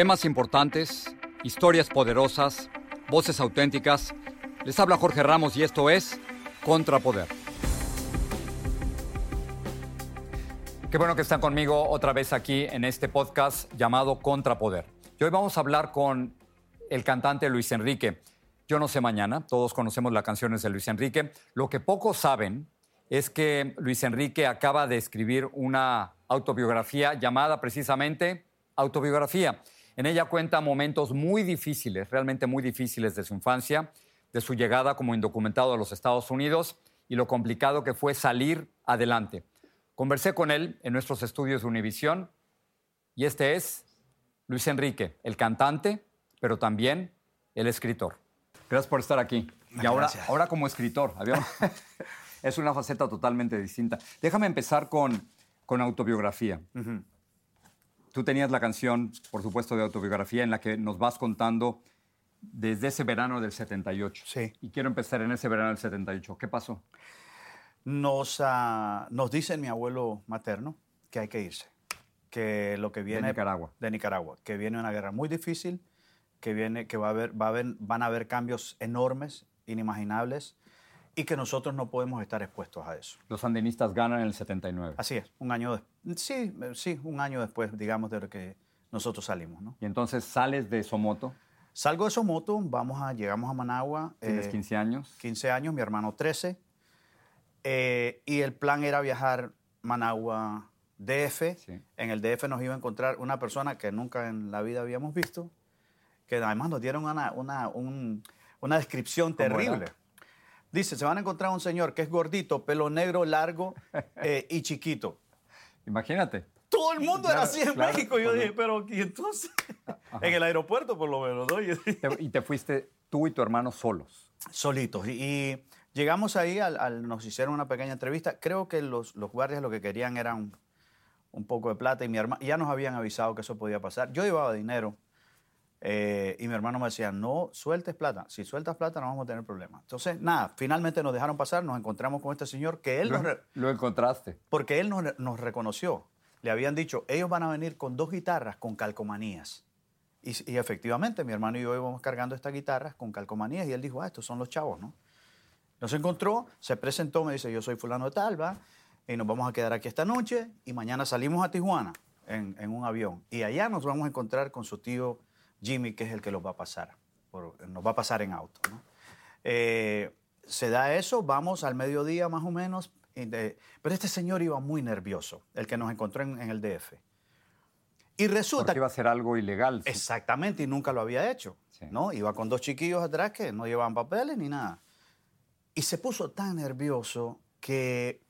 Temas importantes, historias poderosas, voces auténticas. Les habla Jorge Ramos y esto es Contrapoder. Qué bueno que están conmigo otra vez aquí en este podcast llamado Contrapoder. Y hoy vamos a hablar con el cantante Luis Enrique. Yo no sé mañana, todos conocemos las canciones de Luis Enrique. Lo que pocos saben es que Luis Enrique acaba de escribir una autobiografía llamada precisamente Autobiografía. En ella cuenta momentos muy difíciles, realmente muy difíciles de su infancia, de su llegada como indocumentado a los Estados Unidos y lo complicado que fue salir adelante. Conversé con él en nuestros estudios de Univisión y este es Luis Enrique, el cantante, pero también el escritor. Gracias por estar aquí. Y ahora, ahora como escritor, es una faceta totalmente distinta. Déjame empezar con, con autobiografía. Tú tenías la canción, por supuesto, de autobiografía en la que nos vas contando desde ese verano del 78. Sí. Y quiero empezar en ese verano del 78. ¿Qué pasó? Nos, nos dice mi abuelo materno que hay que irse, que lo que viene... De Nicaragua. De Nicaragua, que viene una guerra muy difícil, que, viene, que va a haber, va a haber, van a haber cambios enormes, inimaginables, y que nosotros no podemos estar expuestos a eso. Los sandinistas ganan en el 79. Así es, un año después. Sí, sí, un año después, digamos, de lo que nosotros salimos, ¿no? Y entonces sales de Somoto. Salgo de Somoto, vamos a, llegamos a Managua. ¿Tienes eh, 15 años? 15 años, mi hermano 13. eh, y el plan era viajar Managua DF. Sí. En el DF nos iba a encontrar una persona que nunca en la vida habíamos visto, que además nos dieron una, una, un- una descripción ¿Cómo era? terrible. Dice, se van a encontrar un señor que es gordito, pelo negro, largo eh, y chiquito. Imagínate. Todo el mundo era así en claro, México. Yo dije, pero ¿y entonces? en el aeropuerto, por lo menos, ¿no? Y- Te- y te fuiste tú y tu hermano solos. solitos. Y, y llegamos ahí, al, al- nos hicieron una pequeña entrevista. Creo que los, los guardias lo que querían era un, un poco de plata y mi hermano, ya nos habían avisado que eso podía pasar. Yo llevaba dinero eh, y mi hermano me decía, no sueltes plata. Si sueltas plata no vamos a tener problemas. Entonces, nada, finalmente nos dejaron pasar, nos encontramos con este señor que él nos... Lo, lo encontraste. porque él nos, nos reconoció. Le habían dicho, ellos van a venir con dos guitarras con calcomanías. Y, y efectivamente, mi hermano y yo íbamos cargando estas guitarras con calcomanías y él dijo, ah, estos son los chavos, ¿no? Nos encontró, se presentó, me dice, yo soy fulano de tal, ¿va? Y nos vamos a quedar aquí esta noche y mañana salimos a Tijuana en, en un avión. Y allá nos vamos a encontrar con su tío Jimmy, que es el que los va a pasar. por- nos va a pasar en auto, ¿no? Eh, se da eso, vamos al mediodía más o menos. de- pero este señor iba muy nervioso, el que nos encontró en, en el DF. Y resulta Porque iba a ser algo ilegal. Exactamente, y nunca lo había hecho. Sí. ¿no? Iba con dos chiquillos atrás que no llevaban papeles ni nada. Y se puso tan nervioso que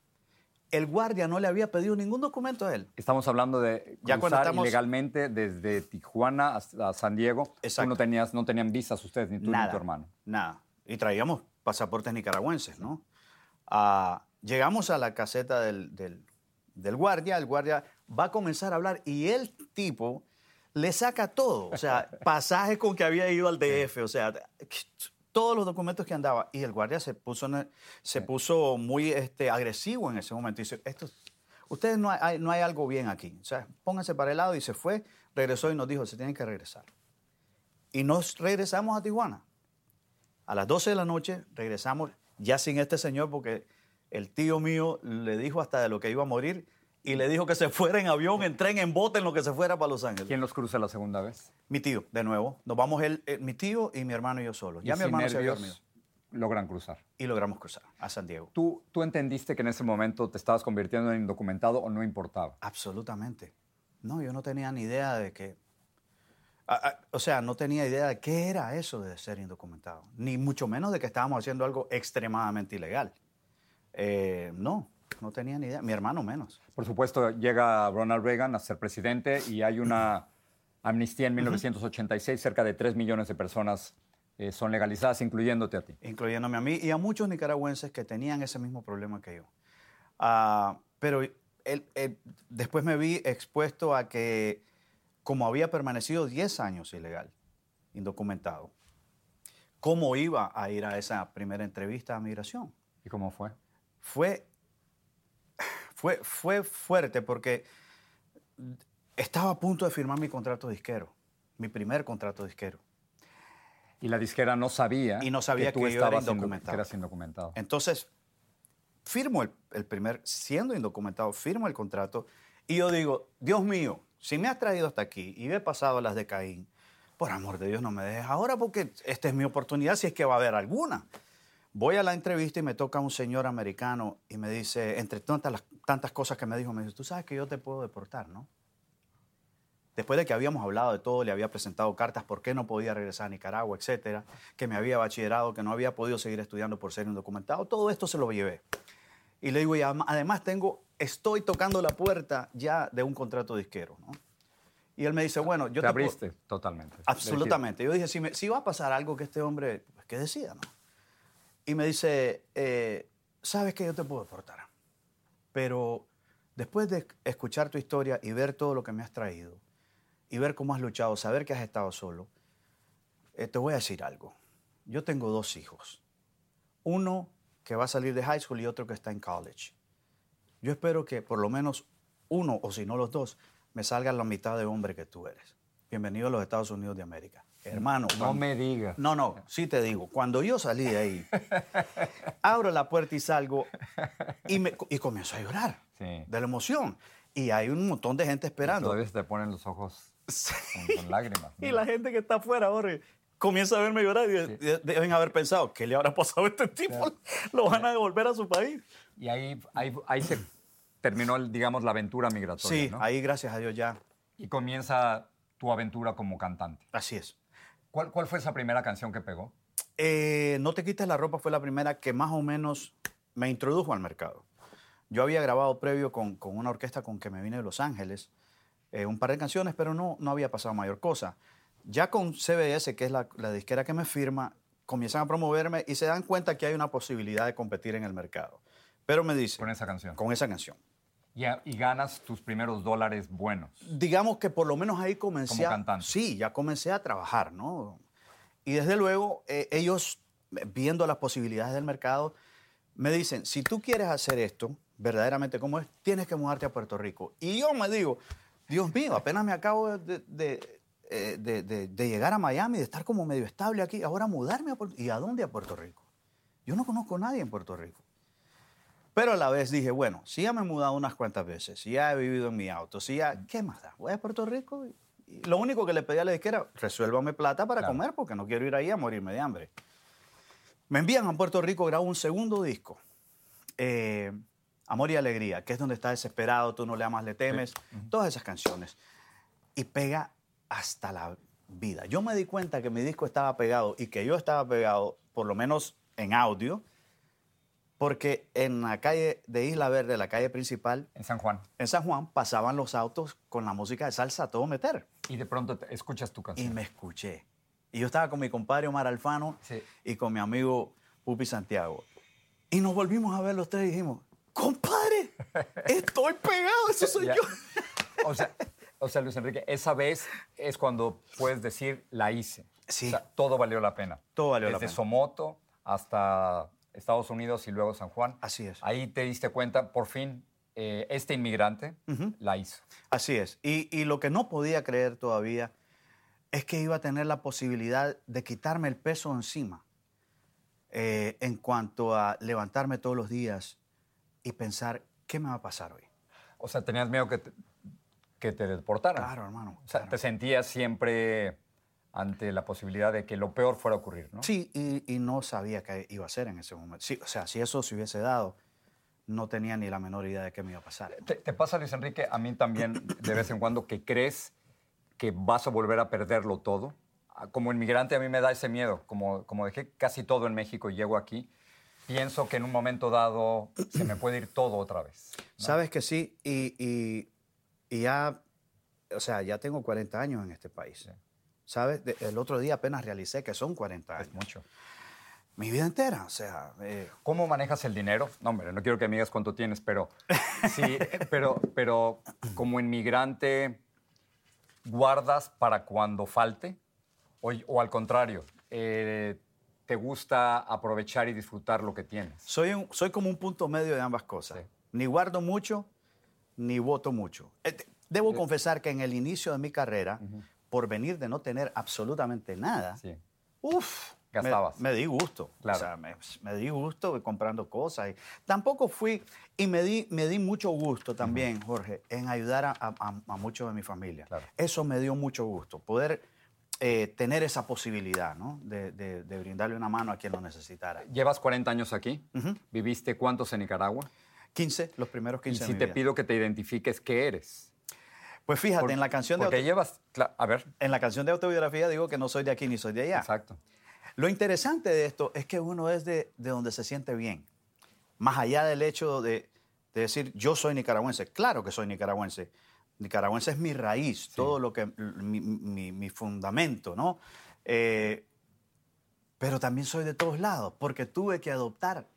el guardia no le había pedido ningún documento a él. Estamos hablando de Ya cuando cruzar estamos- ilegalmente desde Tijuana hasta San Diego. Tú Exacto. no, tenías, no tenían visas ustedes, ni tú ni tu hermano. Nada. Y traíamos pasaportes nicaragüenses, ¿no? Ah, llegamos a la caseta del, del- del guardia, el guardia va a comenzar a hablar y el tipo le saca todo, o sea, pasajes con que había ido al DF, o sea, todos los documentos que andaba. Y el guardia se puso, ne- se puso muy este, agresivo en ese momento. Y dice, Esto, ustedes no hay, no hay algo bien aquí. O sea, pónganse para el lado. Y se fue, regresó y nos dijo, se tienen que regresar. Y nos regresamos a Tijuana. A las 12 de la noche regresamos ya sin este señor porque el tío mío le dijo hasta de lo que iba a morir y le dijo que se fuera en avión, en tren, en bote, en lo que se fuera para Los Ángeles. ¿Quién los cruza la segunda vez? Mi tío, de nuevo. Nos vamos él, eh, mi tío y mi hermano y yo solos. Ya Y mi hermano se había dormido. logran cruzar. Y logramos cruzar a San Diego. ¿Tú, ¿Tú entendiste que en ese momento te estabas convirtiendo en indocumentado o no importaba? Absolutamente. No, yo no tenía ni idea de que... a- a- o sea, no tenía idea de qué era eso de ser indocumentado. Ni mucho menos de que estábamos haciendo algo extremadamente ilegal. Eh, no, no tenía ni idea. Mi hermano menos. Por supuesto, llega Ronald Reagan a ser presidente y hay una amnistía en 1986. Cerca de 3 millones de personas eh, son legalizadas, incluyéndote a ti. incluyéndome a mí y a muchos nicaragüenses que tenían ese mismo problema que yo. Ah, pero después me vi expuesto a que, como había permanecido 10 años ilegal, indocumentado, ¿cómo iba a ir a esa primera entrevista a migración? ¿Y cómo fue? Fue, fue, fue fuerte porque estaba a punto de firmar mi contrato disquero, mi primer contrato disquero. Y la disquera no sabía, Y no sabía que tú que yo era indocumentado. que eras indocumentado. Entonces, firmo el, el primer, siendo indocumentado, firmo el contrato y yo digo, Dios mío, si me has traído hasta aquí y he pasado las de Caín, por amor de Dios no me dejes ahora porque esta es mi oportunidad si es que va a haber alguna. Voy a la entrevista y me toca un señor americano y me dice, entre tantas, las- tantas cosas que me dijo, me dice, tú sabes que yo te puedo deportar, ¿no? Después de que habíamos hablado de todo, le había presentado cartas por qué no podía regresar a Nicaragua, etcétera, que me había bachillerado, que no había podido seguir estudiando por ser indocumentado, todo esto se lo llevé. Y le digo, y además tengo, estoy tocando la puerta ya de un contrato disquero, ¿no? Y él me dice, bueno, yo te te puedo- abriste totalmente. Absolutamente. Yo dije, si, me- si va a pasar algo que este hombre, pues que decida, ¿no? Y me dice, eh, sabes que yo te puedo deportar, pero después de escuchar tu historia y ver todo lo que me has traído, y ver cómo has luchado, saber que has estado solo, eh, te voy a decir algo. Yo tengo dos hijos. Uno que va a salir de high school y otro que está en college. Yo espero que por lo menos uno, o si no los dos, me salgan la mitad de hombre que tú eres. Bienvenido a los Estados Unidos de América. Hermano. No cuando- me digas. No, no, sí te digo. Cuando yo salí de ahí, abro la puerta y salgo y, me, y comienzo a llorar Sí. de la emoción. Y hay un montón de gente esperando. Todavía se te ponen los ojos con, con lágrimas. Y la gente que está afuera, Jorge, comienza a verme llorar y de- de- deben haber pensado, ¿qué le habrá pasado a este tipo? Lo van a devolver a su país. Y ahí, ahí, ahí se terminó, digamos, la aventura migratoria, Sí, ¿no? ahí gracias a Dios ya. Y comienza tu aventura como cantante. Así es. ¿Cuál, cuál fue esa primera canción que pegó? Eh, no te quites la ropa fue la primera que más o menos me introdujo al mercado. Yo había grabado previo con, con una orquesta con que me vine de Los Ángeles eh, un par de canciones, pero no, no había pasado mayor cosa. Ya con CBS, que es la, la disquera que me firma, comienzan a promoverme y se dan cuenta que hay una posibilidad de competir en el mercado. Pero me dicen, Con esa canción. con esa canción. Y, a- y ganas tus primeros dólares buenos. digamos que por lo menos ahí comencé Como a, cantante. sí, ya comencé a trabajar, ¿no? Y desde luego eh, ellos eh, viendo las posibilidades del mercado me dicen, si tú quieres hacer esto verdaderamente como es, tienes que mudarte a Puerto Rico. Y yo me digo, Dios mío, apenas me acabo de, de- eh, de- de- de llegar a Miami, de estar como medio estable aquí, ahora mudarme a Puerto ¿Y a dónde a Puerto Rico? Yo no conozco a nadie en Puerto Rico. Pero a la vez dije, bueno, si ya me he mudado unas cuantas veces, si ya he vivido en mi auto, si ya, ¿qué más da? Voy a Puerto Rico y, y lo único que le pedí a la disquera, resuélvame plata para Claro. comer porque no quiero ir ahí a morirme de hambre. Me envían a Puerto Rico, grabo un segundo disco, eh, Amor y Alegría, que es donde está desesperado, tú no le amas, le temes, todas esas canciones. Y pega hasta la vida. Yo me di cuenta que mi disco estaba pegado y que yo estaba pegado, por lo menos en audio, porque en la calle de Isla Verde, la calle principal, En San Juan. en San Juan, pasaban los autos con la música de salsa a todo meter. Y de pronto te- escuchas tu Y canción. me escuché. Y yo estaba con mi compadre Omar Alfano Sí. y con mi amigo Pupi Santiago. Y nos volvimos a ver los tres y dijimos, compadre, estoy pegado, eso soy Ya. yo. O sea, o sea, Luis Enrique, esa vez es cuando puedes decir, la hice. Sí. O sea, todo valió la pena. Todo valió la Desde pena. Somoto hasta Estados Unidos y luego San Juan. Así es. Ahí te diste cuenta, por fin, eh, este inmigrante la hizo. Así es. Y, y lo que no podía creer todavía es que iba a tener la posibilidad de quitarme el peso encima eh, en cuanto a levantarme todos los días y pensar, ¿qué me va a pasar hoy? O sea, tenías miedo que te, que te deportaran. Claro, hermano. O sea, claro. te sentías siempre ante la posibilidad de que lo peor fuera a ocurrir, ¿no? Sí, y, y no sabía qué iba a hacer en ese momento. Sí, o sea, si eso se hubiese dado, no tenía ni la menor idea de qué me iba a pasar. ¿Te, te pasa, Luis Enrique, a mí también de vez en cuando que crees que vas a volver a perderlo todo? Ah, Como inmigrante a mí me da ese miedo. Como, como dejé casi todo en México y llego aquí, pienso que en un momento dado se me puede ir todo otra vez. ¿no? Sabes que sí, y, y- y ya, o sea, ya tengo 40 años en este país. ¿Sabes? De- el otro día apenas realicé que son 40 años. Es mucho. Mi vida entera, o sea, eh, ¿Cómo manejas el dinero? No, hombre, no quiero que me digas cuánto tienes, pero sí, pero, pero como inmigrante, ¿guardas para cuando falte? O, o al contrario, eh, ¿te gusta aprovechar y disfrutar lo que tienes? soy, un- soy como un punto medio de ambas cosas. Sí. Ni guardo mucho, ni voto mucho. Eh, Debo confesar que en el inicio de mi carrera, por venir de no tener absolutamente nada, Sí. Uf, me- Gastabas. Me, di gusto. Claro. O sea, me, me di gusto comprando cosas. Y tampoco fui, y me di, me di mucho gusto también, Jorge, en ayudar a, a- a muchos de mi familia. Claro. Eso me dio mucho gusto, poder eh, tener esa posibilidad, ¿no? De, de- de brindarle una mano a quien lo necesitara. Llevas 40 años aquí. Ujú. ¿Viviste cuántos en Nicaragua? 15, los primeros 15 y si te vida. pido que te identifiques, ¿qué eres? Pues fíjate, Por- en la canción de Porque llevas... cla- A ver. en la canción de autobiografía digo que no soy de aquí ni soy de allá. Exacto. Lo interesante de esto es que uno es de, de donde se siente bien. Más allá del hecho de, de decir yo soy nicaragüense. Claro que soy nicaragüense. Nicaragüense es mi raíz, todo lo que, mi, mi- mi fundamento, ¿no? Eh, pero también soy de todos lados, porque tuve que adoptar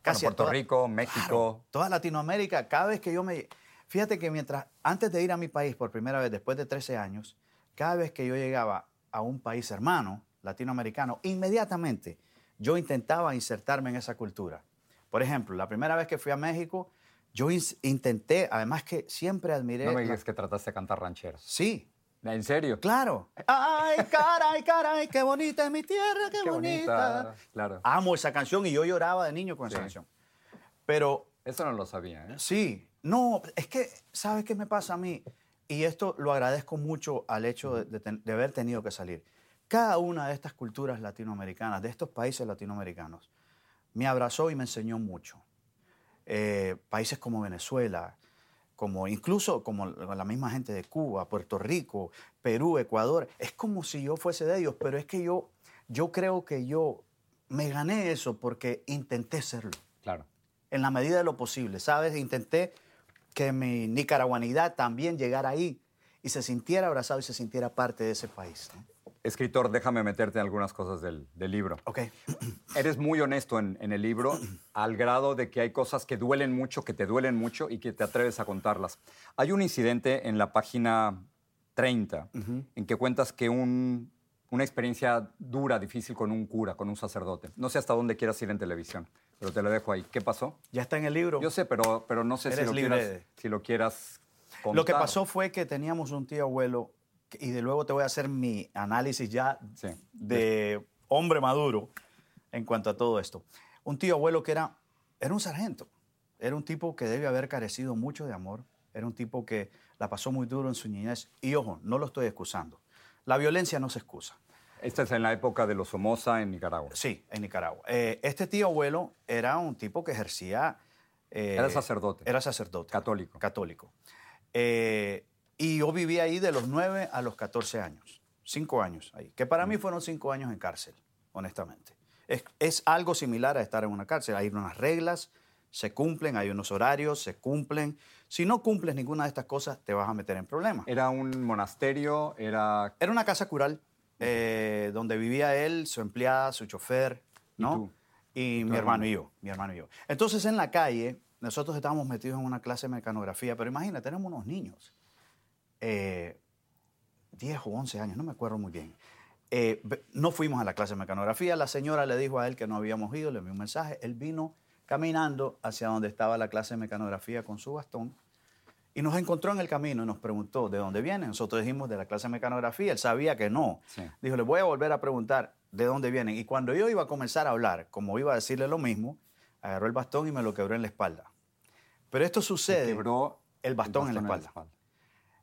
casi a Puerto toda- Rico, México. Claro, toda Latinoamérica, cada vez que yo me... Fíjate que mientras, antes de ir a mi país por primera vez, después de 13 años, cada vez que yo llegaba a un país hermano, latinoamericano, inmediatamente yo intentaba insertarme en esa cultura. Por ejemplo, la primera vez que fui a México, yo intenté, además que siempre admiré... No me la- digas que trataste de cantar rancheras. Sí, ¿En serio? claro. Ay, caray, caray, qué bonita es mi tierra, qué, Qué bonita. bonita. Claro. Amo esa canción y yo lloraba de niño con esa Sí. canción. Pero Eso no lo sabía, ¿eh? Sí, no, es que, ¿sabes qué me pasa a mí? Y esto lo agradezco mucho al hecho de, de ten- de haber tenido que salir. Cada una de estas culturas latinoamericanas, de estos países latinoamericanos, me abrazó y me enseñó mucho. Eh, países como Venezuela, como incluso como la misma gente de Cuba, Puerto Rico, Perú, Ecuador, es como si yo fuese de ellos, pero es que yo, yo creo que yo me gané eso porque intenté serlo Claro. en la medida de lo posible, ¿sabes? Intenté que mi nicaraguanidad también llegara ahí y se sintiera abrazado y se sintiera parte de ese país. ¿no? Escritor, déjame meterte en algunas cosas del, del libro. Ok. Eres muy honesto en, en el libro, al grado de que hay cosas que duelen mucho, que te duelen mucho y que te atreves a contarlas. Hay un incidente en la página 30 en que cuentas que un- una experiencia dura, difícil con un cura, con un sacerdote. No sé hasta dónde quieras ir en televisión, pero te lo dejo ahí. ¿Qué pasó? Ya está en el libro. Yo sé, pero, pero no sé si lo, libre quieras, si lo quieras contar. Lo que pasó fue que teníamos un tío abuelo, y de luego te voy a hacer mi análisis ya Sí. de hombre maduro en cuanto a todo esto. Un tío abuelo que era, era un sargento, era un tipo que debe haber carecido mucho de amor, era un tipo que la pasó muy duro en su niñez. Y ojo, no lo estoy excusando. La violencia no se excusa. Esta es en la época de los Somoza en Nicaragua. Sí, en Nicaragua. Eh, este tío abuelo era un tipo que ejercía... eh, Era sacerdote. Era sacerdote. Católico. Católico. Eh, y yo viví ahí de los 9 a los 14 años. Cinco años ahí. Que para mí Mm. fueron cinco años en cárcel, honestamente. Es, es algo similar a estar en una cárcel. Hay unas reglas, se cumplen, hay unos horarios, se cumplen. Si no cumples ninguna de estas cosas, te vas a meter en problemas. Era un monasterio, era... Era una casa cural eh, donde vivía él, su empleada, su chofer, ¿Y ¿no? Y mi hermano? y yo, mi hermano y yo. Entonces en la calle, nosotros estábamos metidos en una clase de mecanografía, pero imagina, tenemos unos niños, eh, 10 o 11 años, no me acuerdo muy bien. Eh, no fuimos a la clase de mecanografía, la señora le dijo a él que no habíamos ido, le envió un mensaje, él vino caminando hacia donde estaba la clase de mecanografía con su bastón y nos encontró en el camino y nos preguntó de dónde vienen. Nosotros dijimos de la clase de mecanografía, él sabía que no. Sí. Dijo, le voy a volver a preguntar de dónde vienen. Y cuando yo iba a comenzar a hablar, como iba a decirle lo mismo, agarró el bastón y me lo quebró en la espalda. Pero esto sucede... quebró el bastón, en la espalda.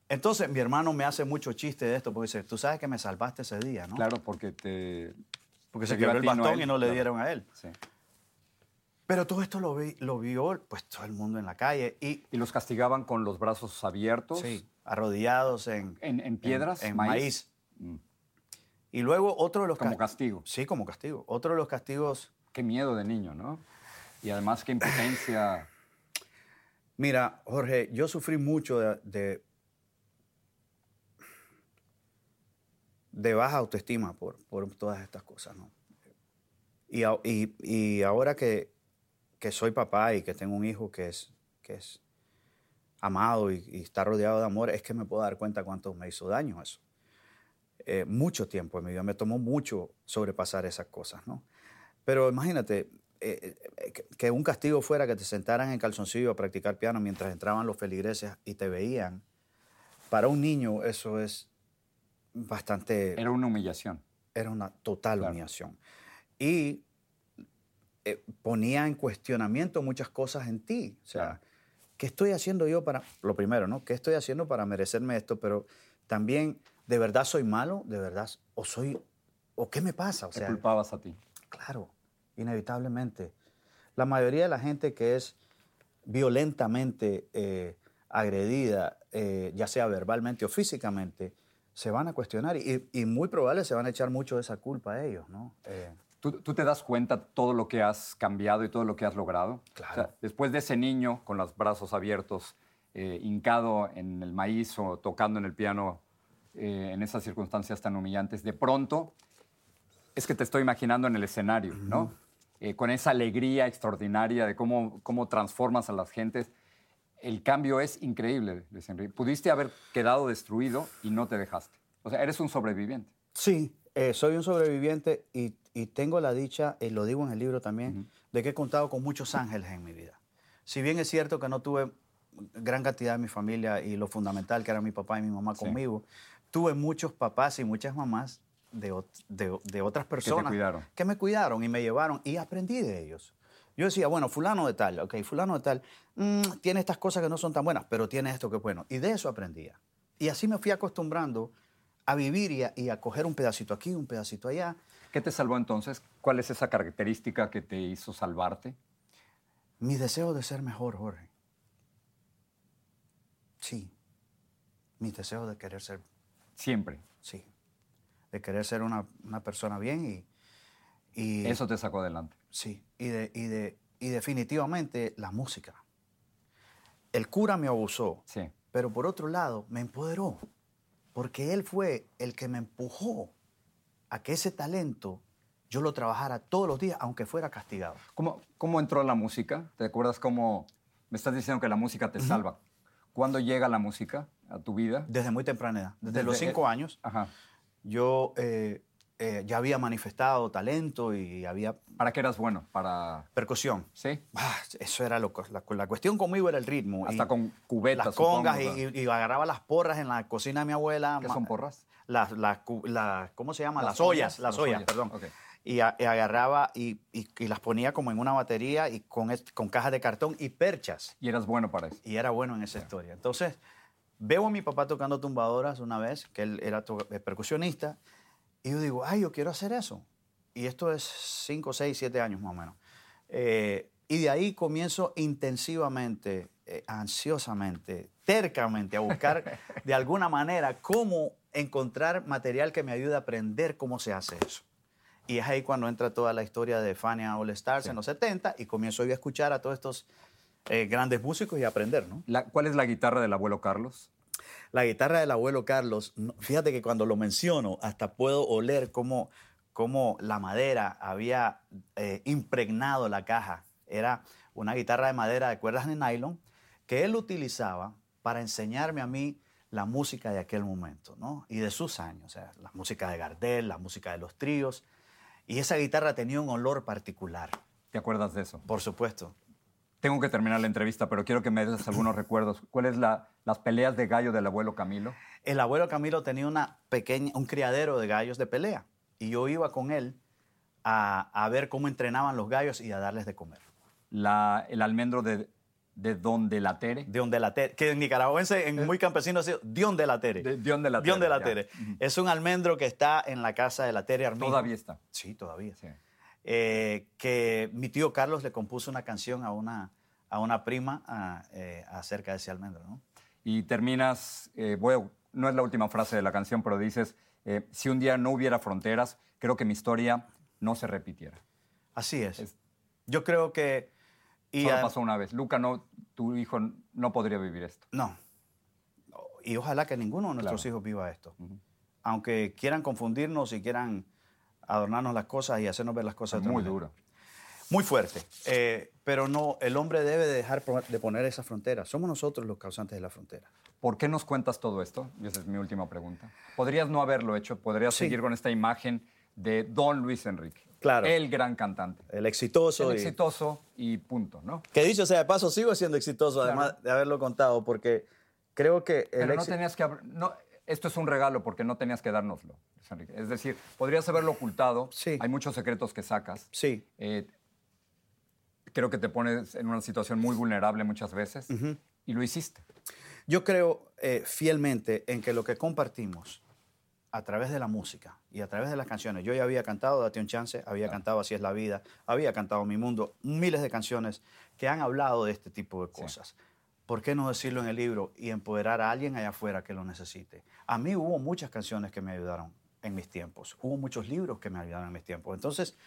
Entonces mi hermano me hace mucho chiste de esto porque dice, tú sabes que me salvaste ese día, ¿no? Claro, porque te... Porque se quebró el no bastón él. y no le Claro. dieron a él. Sí. Pero todo esto lo, vi- lo vio pues todo el mundo en la calle y Y los castigaban con los brazos abiertos. sí, arrodillados en, En, en piedras, en maíz. maíz. Y luego otro de los Como cas- castigo. Sí, como castigo. Otro de los castigos, Qué miedo de niño, ¿no? Y además qué impotencia. mira, Jorge, yo sufrí mucho de, de, de baja autoestima por, por todas estas cosas, ¿no? Y, y- y ahora que, que soy papá y que tengo un hijo que es, que es amado y, y está rodeado de amor, es que me puedo dar cuenta cuánto me hizo daño eso. Eh, mucho tiempo en mi vida, me tomó mucho sobrepasar esas cosas, ¿no? Pero imagínate, eh, eh, que, un castigo fuera que te sentaran en calzoncillo a practicar piano mientras entraban los feligreses y te veían. Para un niño eso es bastante... Era una humillación. era una total Claro. humillación. Y eh, ponía en cuestionamiento muchas cosas en ti. O sea, Claro. ¿qué estoy haciendo yo para, lo primero, ¿no? ¿Qué estoy haciendo para merecerme esto? Pero también, ¿de verdad soy malo? ¿De verdad? ¿O soy, o qué me pasa? O Te sea, culpabas a ti. Claro, inevitablemente. La mayoría de la gente que es violentamente eh, agredida, eh, ya sea verbalmente o físicamente, se van a cuestionar y, y muy probable se van a echar mucho de esa culpa a ellos, ¿no? Eh, ¿Tú, tú te das cuenta todo lo que has cambiado y todo lo que has logrado? Claro. después de ese niño con los brazos abiertos, eh, hincado en el maíz o tocando en el piano eh, en esas circunstancias tan humillantes, de pronto es que te estoy imaginando en el escenario, ¿no? Eh, con esa alegría extraordinaria de cómo, cómo transformas a las gentes. El cambio es increíble, Luis Enrique. Pudiste haber quedado destruido y no te dejaste. O sea, eres un sobreviviente. Sí, soy un sobreviviente y, y tengo la dicha, y lo digo en el libro también, de que he contado con muchos ángeles en mi vida. Si bien es cierto que no tuve gran cantidad de mi familia y lo fundamental que era mi papá y mi mamá Sí. conmigo, tuve muchos papás y muchas mamás de, ot- de- de otras personas que me cuidaron y me llevaron y aprendí de ellos. Yo decía, bueno, fulano de tal, ok, fulano de tal, mm, tiene estas cosas que no son tan buenas, pero tiene esto que es bueno. Y de eso aprendía. Y así me fui acostumbrando a vivir y a, y a coger un pedacito aquí, un pedacito allá. ¿Qué te salvó entonces? ¿Cuál es esa característica que te hizo salvarte? Mi deseo de ser mejor, Jorge. Sí. Mi deseo de querer ser, Siempre. sí. De querer ser una, una persona bien y, y Eso te sacó adelante. Sí, y, de, y, de, y definitivamente la música. El cura me abusó, Sí. pero por otro lado me empoderó, porque él fue el que me empujó a que ese talento yo lo trabajara todos los días, aunque fuera castigado. ¿Cómo, cómo entró la música? ¿Te acuerdas cómo me estás diciendo que la música te salva? ¿Cuándo llega la música a tu vida? Desde muy temprana edad, desde, los cinco años, Ajá. yo eh, eh, ya había manifestado talento y había ¿Para qué eras bueno? Para... percusión. ¿Sí? Ah, eso era lo, la, la cuestión conmigo era el ritmo. Hasta y- con cubetas, las congas supongo, y, y- agarraba las porras en la cocina de mi abuela. ¿Qué son porras? Las, las ¿cómo se llama? Las Las, ollas, ollas, las las ollas, ollas, perdón. Y, a- y agarraba y, y- y las ponía como en una batería y con, con cajas de cartón y perchas. Y eras bueno para eso. Y era bueno en esa historia. Entonces, veo a mi papá tocando tumbadoras una vez, que él era eh, percusionista, y yo digo, ay, yo quiero hacer eso. Y esto es 5, 6, 7 años más o menos. Eh, y de ahí comienzo intensivamente, eh, ansiosamente, tercamente a buscar de alguna manera cómo encontrar material que me ayude a aprender cómo se hace eso. Y es ahí cuando entra toda la historia de Fania All Stars en los 70 y comienzo yo a escuchar a todos estos eh, grandes músicos y aprender, ¿no? La- ¿Cuál es la guitarra del abuelo Carlos? La guitarra del abuelo Carlos, fíjate que cuando lo menciono, hasta puedo oler cómo, cómo la madera había eh, impregnado la caja. Era una guitarra de madera de cuerdas de nylon que él utilizaba para enseñarme a mí la música de aquel momento, ¿no? Y de sus años, o sea, la música de Gardel, la música de los tríos. Y esa guitarra tenía un olor particular, ¿Te acuerdas de eso? por supuesto. Tengo que terminar la entrevista, pero quiero que me des algunos recuerdos. ¿Cuáles la, las peleas de gallo del abuelo Camilo? El abuelo Camilo tenía una pequeña, un criadero de gallos de pelea y yo iba con él a, a ver cómo entrenaban los gallos y a darles de comer. La, el almendro de, de Don de la Tere. Dion de la Tere, que en nicaragüense, en muy campesino, ha sido Dion de la Tere. De- Dion de la Dion de Tere, la. Tere. Es un almendro que está en la casa de la Tere Armijo. Todavía está. Sí, todavía. Sí. Eh, que mi tío Carlos le compuso una canción a una, a una prima ah, eh, acerca de ese almendro, ¿no? Y terminas, eh, a- no es la última frase de la canción, pero dices, eh, si un día no hubiera fronteras, creo que mi historia no se repitiera. Así es. Es- Yo creo que... Y Solo pasó una vez. Luca, no, tu hijo no podría vivir esto. No. Y ojalá que ninguno de nuestros Claro. hijos viva esto. Aunque quieran confundirnos y quieran adornarnos las cosas y hacernos ver las cosas otra Muy manera. duro. Muy fuerte. Eh, pero no, el hombre debe de dejar de poner esa frontera. Somos nosotros los causantes de la frontera. ¿Por qué nos cuentas todo esto? Y esa es mi última pregunta. Podrías no haberlo hecho, podrías Sí. seguir con esta imagen de Don Luis Enrique. Claro. El gran cantante. El exitoso. El y- exitoso y punto, ¿no? Que dicho sea de paso, sigo siendo exitoso, Claro. además de haberlo contado, porque creo que el Pero no tenías que... No, esto es un regalo porque no tenías que dárnoslo, Enrique. Es decir, podrías haberlo ocultado. Sí. Hay muchos secretos que sacas. Sí, Eh, creo que te pones en una situación muy vulnerable muchas veces y lo hiciste. yo creo eh, fielmente en que lo que compartimos a través de la música y a través de las canciones, yo ya había cantado Date un chance, había cantado Así es la vida, había cantado Mi Mundo, miles de canciones que han hablado de este tipo de cosas. ¿Por qué no decirlo en el libro y empoderar a alguien allá afuera que lo necesite? A mí hubo muchas canciones que me ayudaron en mis tiempos, hubo muchos libros que me ayudaron en mis tiempos. Entonces,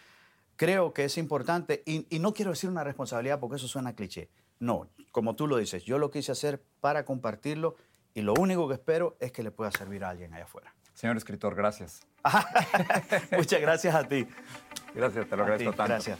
creo que es importante, y, y no quiero decir una responsabilidad porque eso suena cliché. No, como tú lo dices, yo lo quise hacer para compartirlo y lo único que espero es que le pueda servir a alguien allá afuera. Señor escritor, gracias. Muchas gracias a ti. Gracias, te lo A ti, agradezco tanto. Gracias.